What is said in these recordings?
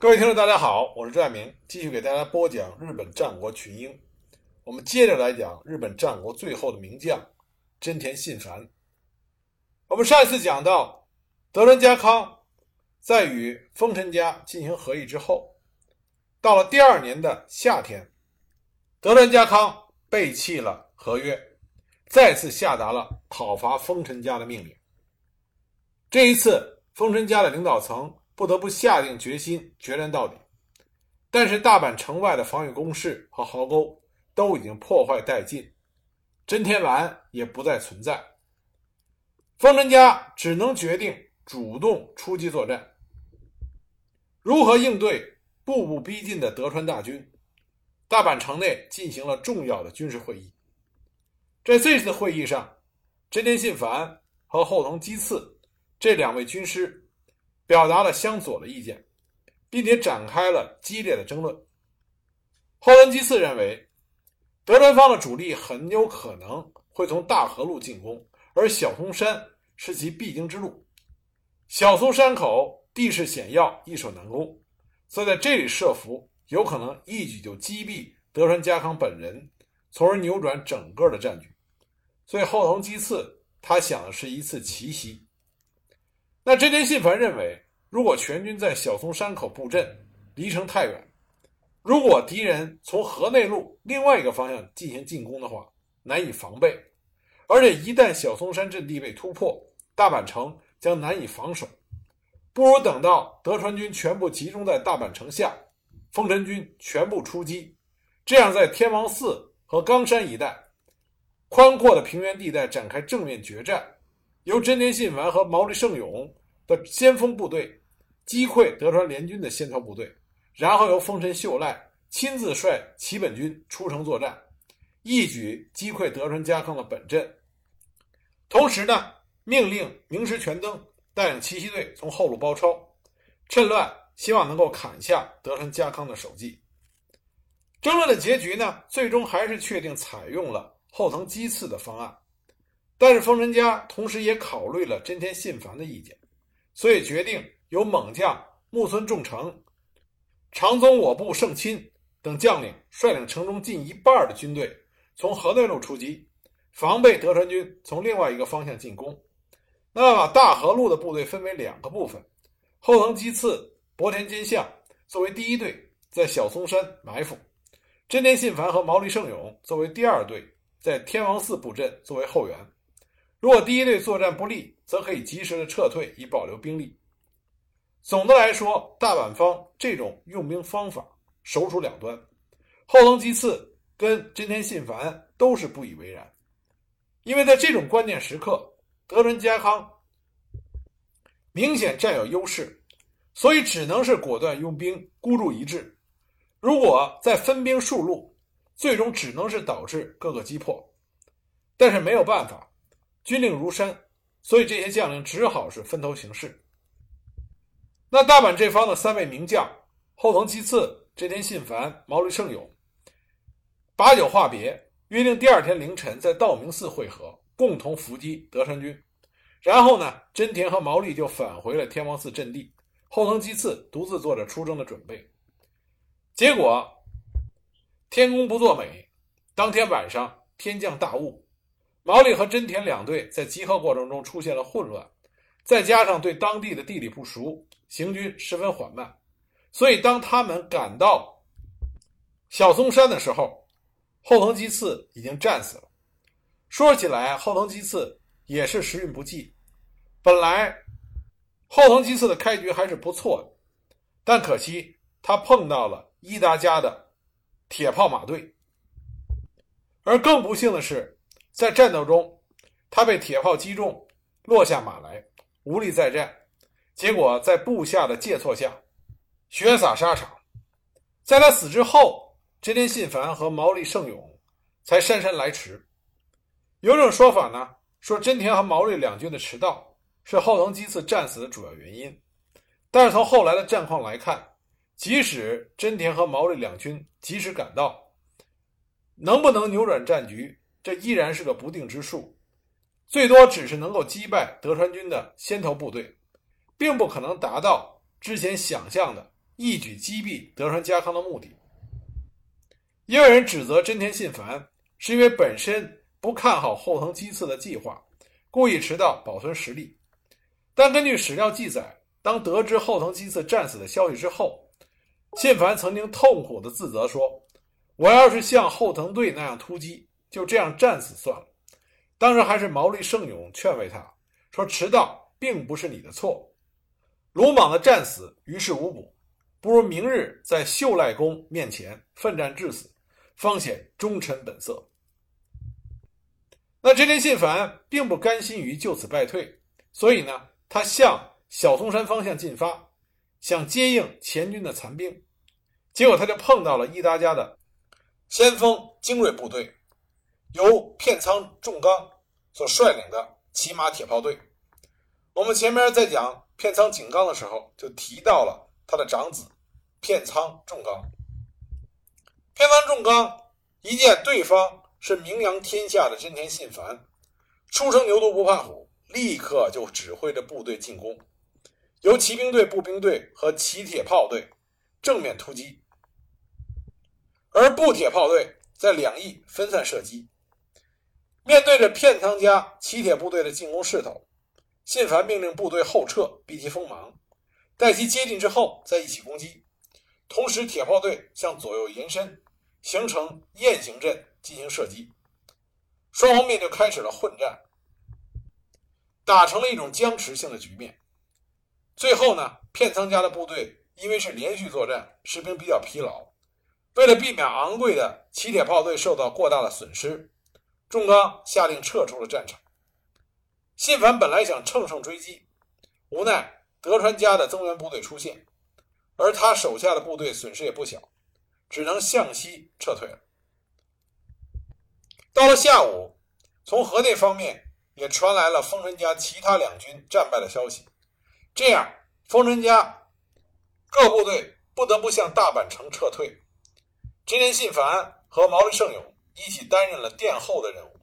各位听众，大家好，我是朱爱明，继续给大家播讲日本战国群英。我们接着来讲日本战国最后的名将真田信繁。我们上一次讲到，德川家康在与丰臣家进行和议之后，到了第二年的夏天，德川家康背弃了合约，再次下达了讨伐丰臣家的命令。这一次，丰臣家的领导层不得不下定决心，决战到底。但是大阪城外的防御工事和壕沟都已经破坏殆尽，真田丸也不再存在。丰臣家只能决定主动出击作战。如何应对步步逼近的德川大军？大阪城内进行了重要的军事会议。在这次会议上，真田信繁和后藤基次。这两位军师表达了相左的意见，并且展开了激烈的争论。后藤基次认为，德川方的主力很有可能会从大河路进攻，而小松山是其必经之路。小松山口地势险要，易守难攻，所以在这里设伏，有可能一举就击毙德川家康本人，从而扭转整个的战局。所以后藤基次他想的是一次奇袭。那真田信繁认为，如果全军在小松山口布阵，离城太远；如果敌人从河内路另外一个方向进行进攻的话，难以防备。而且一旦小松山阵地被突破，大阪城将难以防守。不如等到德川军全部集中在大阪城下，丰臣军全部出击，这样在天王寺和冈山一带宽阔的平原地带展开正面决战。由真田信繁和毛利胜永的先锋部队击溃德川联军的先头部队，然后由丰臣秀赖亲自率齐本军出城作战，一举击溃德川家康的本阵。同时呢，命令明石全登带领奇袭队从后路包抄，趁乱希望能够砍下德川家康的首级。争论的结局呢，最终还是确定采用了后藤基次的方案。但是丰臣家同时也考虑了真田信繁的意见，所以决定由猛将木村重成、长宗我部胜亲等将领率领城中近一半的军队从河内路出击，防备德川军从另外一个方向进攻。那把大河路的部队分为两个部分，后藤基次、博田金相作为第一队，在小松山埋伏；真田信繁和毛利胜永作为第二队，在天王寺布阵作为后援。如果第一队作战不利，则可以及时的撤退，以保留兵力。总的来说，大阪方这种用兵方法首鼠两端，后藤吉次跟真田信繁都是不以为然，因为在这种关键时刻，德川家康明显占有优势，所以只能是果断用兵，孤注一掷。如果再分兵数路，最终只能是导致各个击破，但是没有办法。军令如山，所以这些将领只好是分头行事。那大阪这方的三位名将后藤吉次、织田信繁、毛利胜永，把酒话别，约定第二天凌晨在道明寺会合，共同伏击德川军。然后呢，真田和毛利就返回了天王寺阵地，后藤吉次独自做着出征的准备。结果天公不作美，当天晚上天降大雾。毛利和真田两队在集合过程中出现了混乱，再加上对当地的地理不熟，行军十分缓慢，所以当他们赶到小松山的时候，后藤吉次已经战死了。说起来，后藤吉次也是时运不济。本来后藤吉次的开局还是不错的，但可惜他碰到了伊达家的铁炮马队，而更不幸的是。在战斗中，他被铁炮击中，落下马来，无力再战。结果在部下的借错下，血洒沙场。在他死之后，真田信繁和毛利胜永才姗姗来迟。有种说法呢，说真田和毛利两军的迟到是后藤基次战死的主要原因。但是从后来的战况来看，即使真田和毛利两军及时赶到，能不能扭转战局？这依然是个不定之数，最多只是能够击败德川军的先头部队，并不可能达到之前想象的一举击毙德川家康的目的。也有人指责真田信繁是因为本身不看好后藤基次的计划，故意迟到保存实力。但根据史料记载，当得知后藤基次战死的消息之后，信繁曾经痛苦地自责说：“我要是像后藤队那样突击，就这样战死算了。”当时还是毛利胜勇劝慰他说：“迟到并不是你的错，鲁莽的战死于事无补，不如明日在秀赖公面前奋战致死。”方显忠臣本色。那真田信繁并不甘心于就此败退，所以呢，他向小松山方向进发，想接应前军的残兵。结果他就碰到了伊达家的先锋精锐部队，由片仓重刚所率领的骑马铁炮队。我们前面在讲片仓景纲的时候，就提到了他的长子片仓重刚。片仓重刚一见对方是名扬天下的真田信繁，初生牛犊不怕虎，立刻就指挥着部队进攻，由骑兵队、步兵队和骑铁炮队正面突击，而步铁炮队在两翼分散射击。面对着片仓家骑铁部队的进攻势头，信繁命令部队后撤，避其锋芒，待其接近之后再一起攻击。同时，铁炮队向左右延伸。形成雁行阵进行射击，双方面就开始了混战，打成了一种僵持性的局面。最后呢，片仓家的部队因为是连续作战，士兵比较疲劳，为了避免昂贵的骑铁炮队受到过大的损失，重刚下令撤出了战场。信繁本来想乘胜追击，无奈德川家的增援部队出现，而他手下的部队损失也不小。只能向西撤退了。到了下午，从河内方面也传来了丰臣家其他两军战败的消息，这样丰臣家各部队不得不向大阪城撤退。真田信繁和毛利胜友一起担任了殿后的任务。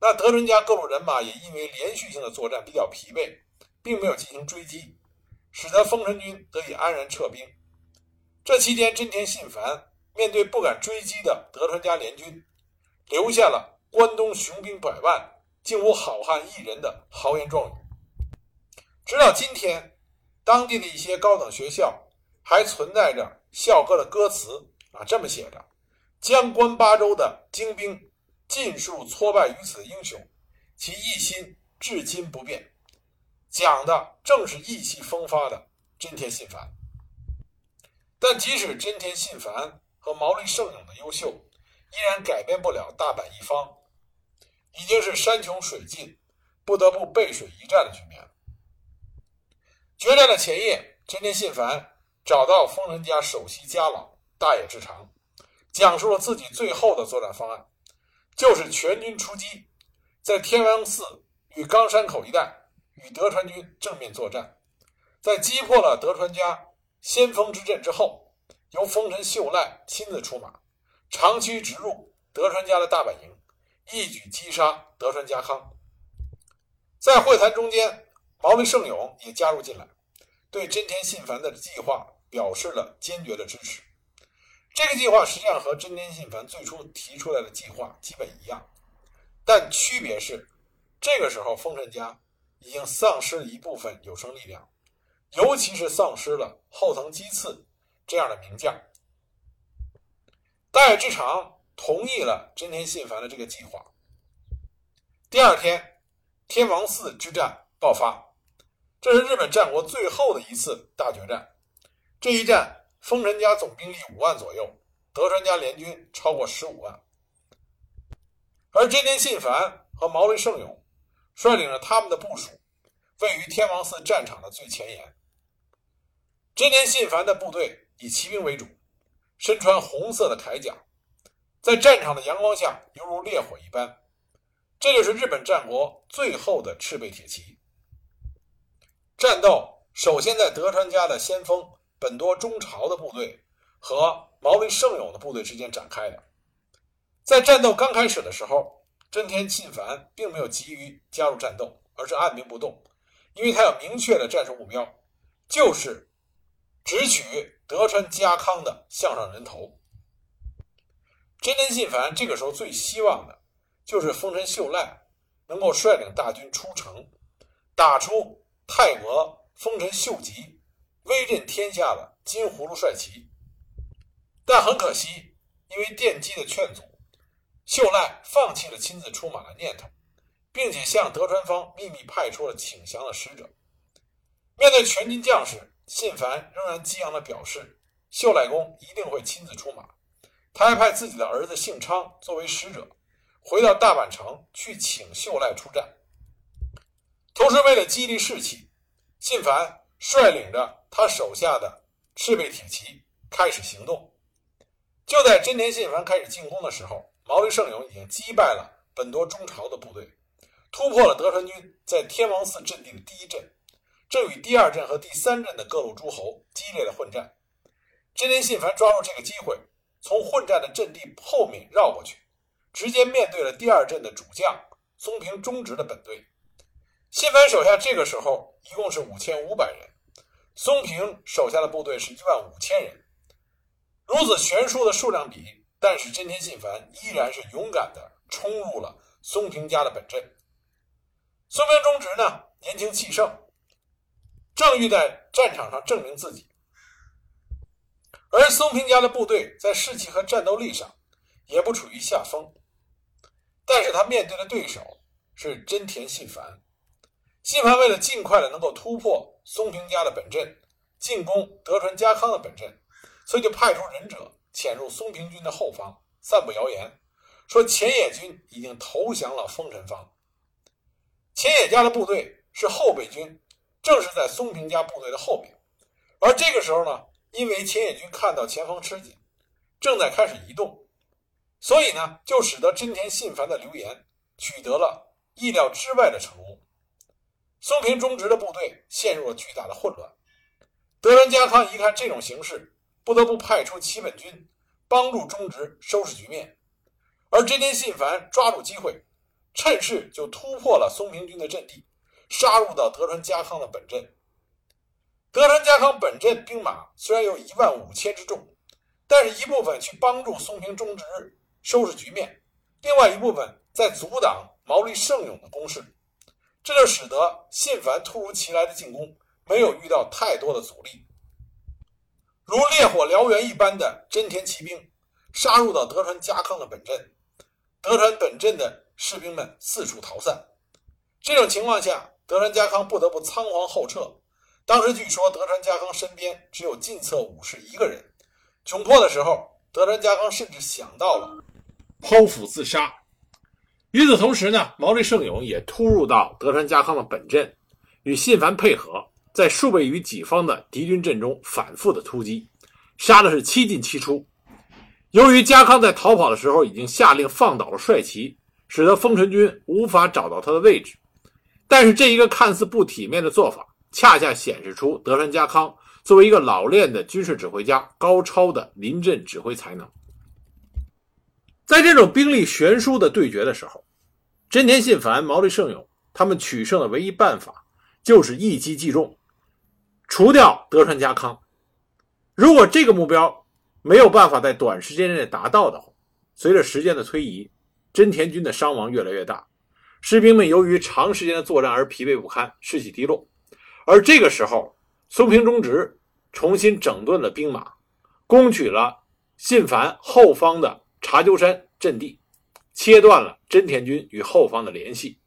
那德川家各路人马也因为连续性的作战比较疲惫，并没有进行追击，使得丰臣军得以安然撤兵。这期间，真田信繁面对不敢追击的德川家联军，留下了“关东雄兵百万，竟无好汉一人”的豪言壮语。直到今天，当地的一些高等学校还存在着校歌的歌词啊，这么写着：“江关八州的精兵尽数挫败于此英雄，其一心至今不变。”讲的正是意气风发的真田信繁。但即使真田信繁和毛利胜勇的优秀，依然改变不了大阪一方已经是山穷水尽，不得不背水一战的局面。决战的前夜，真田信繁找到丰臣家首席家老大野志长，讲述了自己最后的作战方案，就是全军出击，在天王寺与冈山口一带与德川军正面作战，在击破了德川家。先锋之阵之后，由丰臣秀赖亲自出马，长驱直入德川家的大本营，一举击杀德川家康。在会谈中间，毛利胜勇也加入进来，对真田信繁的计划表示了坚决的支持。这个计划实际上和真田信繁最初提出来的计划基本一样，但区别是，这个时候丰臣家已经丧失了一部分有生力量。尤其是丧失了后藤基次这样的名将，大野志长同意了真田信繁的这个计划。第二天，天王寺之战爆发，这是日本战国最后的一次大决战。这一战，丰臣家总兵力五万左右，德川家联军超过十五万，而真田信繁和毛利胜勇率领着他们的部署，位于天王寺战场的最前沿。真田信繁的部队以骑兵为主，身穿红色的铠甲，在战场的阳光下犹如烈火一般。这就是日本战国最后的赤背铁骑。战斗首先在德川家的先锋本多忠朝的部队和毛利胜勇的部队之间展开的。在战斗刚开始的时候，真田信繁并没有急于加入战斗，而是按兵不动，因为他有明确的战术目标，就是。直取德川家康的项上人头。真田信繁这个时候最希望的就是丰臣秀赖能够率领大军出城，打出太阁丰臣秀吉威震天下的金葫芦帅旗。但很可惜，因为电击的劝阻，秀赖放弃了亲自出马的念头，并且向德川方秘密派出了请降的使者。面对全军将士，信繁仍然激昂地表示，秀赖公一定会亲自出马。他还派自己的儿子幸昌作为使者，回到大阪城去请秀赖出战。同时，为了激励士气，信繁率领着他手下的赤背铁骑开始行动。就在真田信繁开始进攻的时候，毛利胜永已经击败了本多中朝的部队，突破了德川军在天王寺阵地的第一阵，正与第二阵和第三阵的各路诸侯激烈的混战。真田信繁抓住这个机会。从混战的阵地后面绕过去，直接面对了第二阵的主将松平忠直的本队。信繁手下这个时候一共是五千五百人，松平手下的部队是一万五千人。如此悬殊的数量比，但是真田信繁依然是勇敢地冲入了松平家的本阵。松平忠直呢，年轻气盛，正欲在战场上证明自己。而松平家的部队在士气和战斗力上也不处于下风，但是他面对的对手是真田信繁。信繁为了尽快的能够突破松平家的本阵，进攻德川家康的本阵，所以就派出忍者潜入松平军的后方，散布谣言，说前野军已经投降了丰臣方。前野家的部队是后备军，正是在松平家部队的后面，而这个时候呢。因为前野军看到前方吃紧，正在开始移动，所以呢，就使得真田信繁的流言取得了意料之外的成功。松平忠直的部队陷入了巨大的混乱。德川家康一看这种形势，不得不派出齐本军帮助忠直收拾局面。而真田信繁抓住机会，趁势就突破了松平军的阵地，杀入到德川家康的本阵。德川家康本阵兵马虽然有一万五千之众，但是一部分去帮助松平忠直收拾局面，另外一部分在阻挡毛利胜永的攻势，这就使得信繁突如其来的进攻没有遇到太多的阻力。如烈火燎原一般的真田骑兵杀入到德川家康的本阵，德川本阵的士兵们四处逃散。这种情况下，德川家康不得不仓皇后撤。当时据说德川家康身边只有近侧武士一个人，窘迫的时候，德川家康甚至想到了剖腹自杀。与此同时呢，毛利胜永也突入到德川家康的本阵，与信繁配合，在数倍于己方的敌军阵中反复的突击，杀的是七进七出。由于家康在逃跑的时候已经下令放倒了帅旗，使得丰臣军无法找到他的位置。但是这一个看似不体面的做法。恰恰显示出德川家康作为一个老练的军事指挥家，高超的临阵指挥才能。在这种兵力悬殊的对决的时候，真田信繁、毛利胜永他们取胜的唯一办法就是一击即中，除掉德川家康。如果这个目标没有办法在短时间内达到的话，随着时间的推移，真田军的伤亡越来越大，士兵们由于长时间的作战而疲惫不堪，士气低落。而这个时候，松平忠直重新整顿了兵马，攻取了信繁后方的茶鸠山阵地，切断了真田军与后方的联系。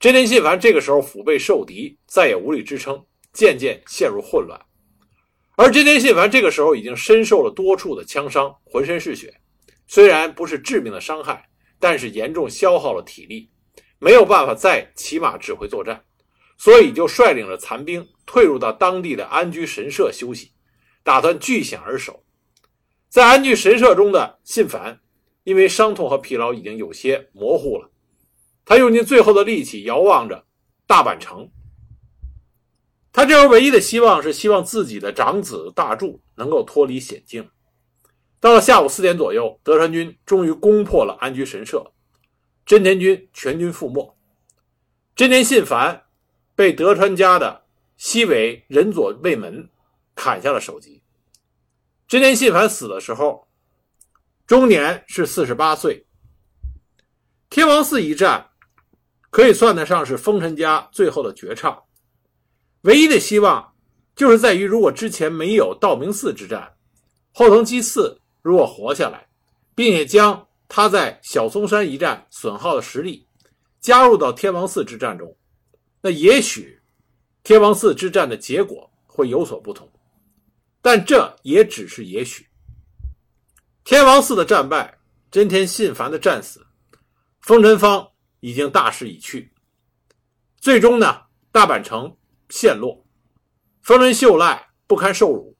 真田信繁这个时候腹背受敌，再也无力支撑，渐渐陷入混乱。而真田信繁这个时候已经身受了多处的枪伤，浑身是血，虽然不是致命的伤害，但是严重消耗了体力，没有办法再骑马指挥作战。所以就率领着残兵退入到当地的安居神社休息，打算据险而守。在安居神社中的信繁，因为伤痛和疲劳已经有些模糊了，他用尽最后的力气遥望着大阪城。他这时候唯一的希望是希望自己的长子大柱能够脱离险境。到了下午四点左右，德川军终于攻破了安居神社，真田军全军覆没。真田信繁。被德川家的西尾仁佐卫门砍下了首级，真田信繁死的时候，终年是四十八岁。天王寺一战可以算得上是丰臣家最后的绝唱。唯一的希望就是在于，如果之前没有道明寺之战，后藤基次如果活下来，并且将他在小松山一战损耗的实力加入到天王寺之战中，那也许天王寺之战的结果会有所不同。但这也只是也许。天王寺的战败，真田信繁的战死，丰臣方已经大势已去。最终呢，大阪城陷落，丰臣秀赖不堪受辱，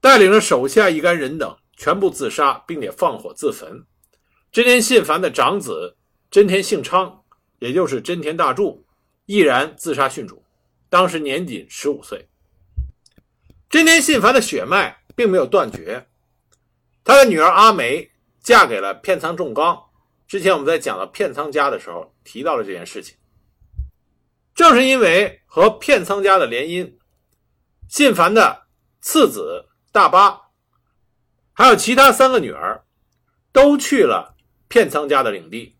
带领着手下一干人等全部自杀，并且放火自焚。真田信繁的长子真田幸昌，也就是真田大柱，毅然自杀殉主，当时年仅十五岁。真田信繁的血脉并没有断绝，他的女儿阿梅嫁给了片仓重纲。之前我们在讲到片仓家的时候提到了这件事情。正是因为和片仓家的联姻，信繁的次子大八，还有其他三个女儿，都去了片仓家的领地。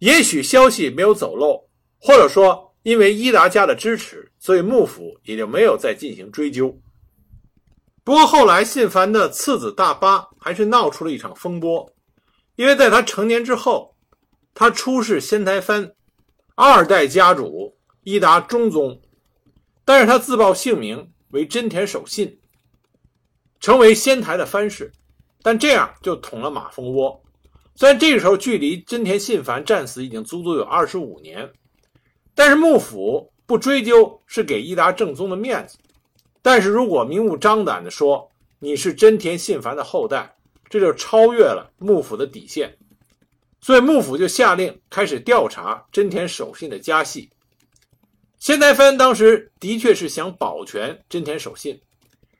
也许消息没有走漏，或者说。因为伊达家的支持，所以幕府也就没有再进行追究。不过后来，信繁的次子大八还是闹出了一场风波，因为在他成年之后，他出仕仙台藩二代家主伊达中宗，但是他自报姓名为真田守信，成为仙台的藩士，但这样就捅了马蜂窝。虽然这个时候距离真田信繁战死已经足足有二十五年。但是幕府不追究是给伊达正宗的面子，但是如果明目张胆的说你是真田信繁的后代，这就超越了幕府的底线，所以幕府就下令开始调查真田守信的家系。仙台藩当时的确是想保全真田守信，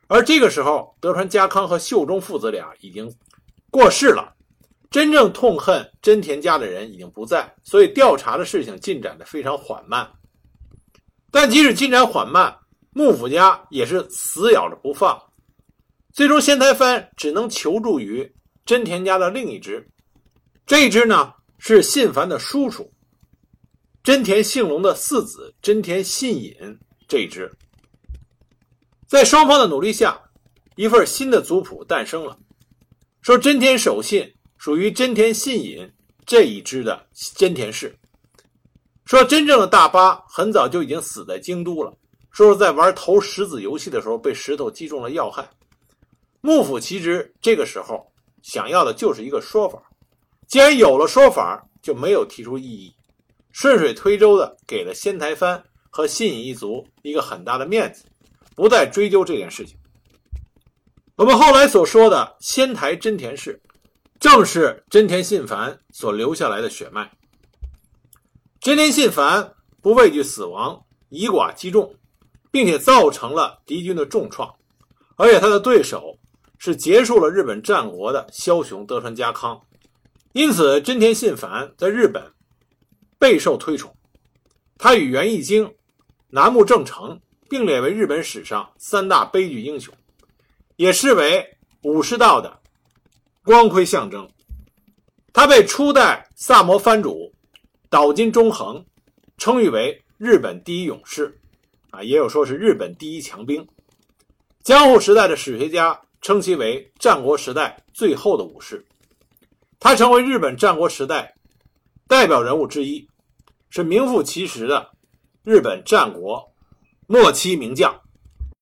而这个时候德川家康和秀忠父子俩已经过世了。真正痛恨真田家的人已经不在，所以调查的事情进展的非常缓慢。但即使进展缓慢，幕府家也是死咬着不放。最终，仙台藩只能求助于真田家的另一支，这一支呢是信繁的叔叔真田信隆的四子真田信隐这一支。在双方的努力下，一份新的族谱诞生了，说真田守信。属于真田信隐这一支的真田氏，说真正的大巴很早就已经死在京都了，说是在玩投石子游戏的时候被石头击中了要害。幕府其实这个时候想要的就是一个说法，既然有了说法，就没有提出异议，顺水推舟的给了仙台藩和信隐一族一个很大的面子，不再追究这件事情。我们后来所说的仙台真田氏。正是真田信繁所留下来的血脉。真田信繁不畏惧死亡，以寡击众，并且造成了敌军的重创，而且他的对手是结束了日本战国的枭雄德川家康，因此真田信繁在日本备受推崇。他与源义经、楠木正成并列为日本史上三大悲剧英雄，也视为武士道的。光辉象征，他被初代萨摩藩主岛津忠恒称誉为日本第一勇士，啊，也有说是日本第一强兵。江户时代的史学家称其为战国时代最后的武士。他成为日本战国时代代表人物之一，是名副其实的日本战国末期名将。